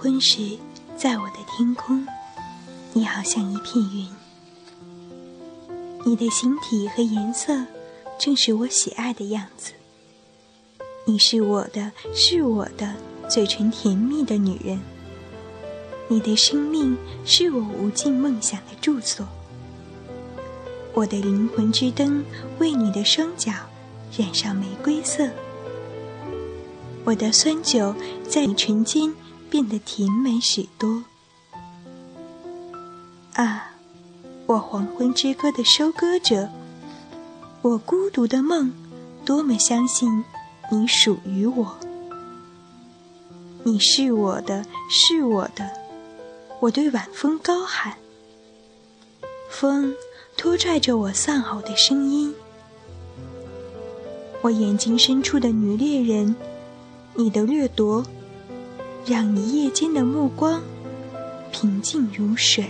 昏时，在我的天空，你好像一片云。你的形体和颜色，正是我喜爱的样子。你是我的，是我的，嘴唇甜蜜的女人。你的生命是我无尽梦想的住所。我的灵魂之灯为你的双脚染上玫瑰色。我的酸酒在你唇间变得甜美许多。啊，我黄昏之歌的收割者，我孤独的梦，多么相信你属于我。你是我的，是我的，我对晚风高喊。风拖拽着我丧吼的声音。我眼睛深处的女猎人。你的掠夺，让一夜间的目光平静如水。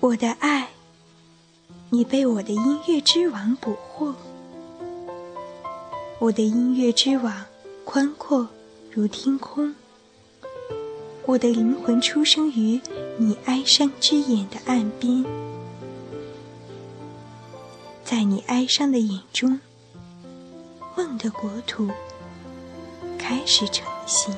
我的爱，你被我的音乐之网捕获。我的音乐之网宽阔如天空。我的灵魂出生于你哀伤之眼的岸边。在你哀伤的眼中，梦的国土开始成型。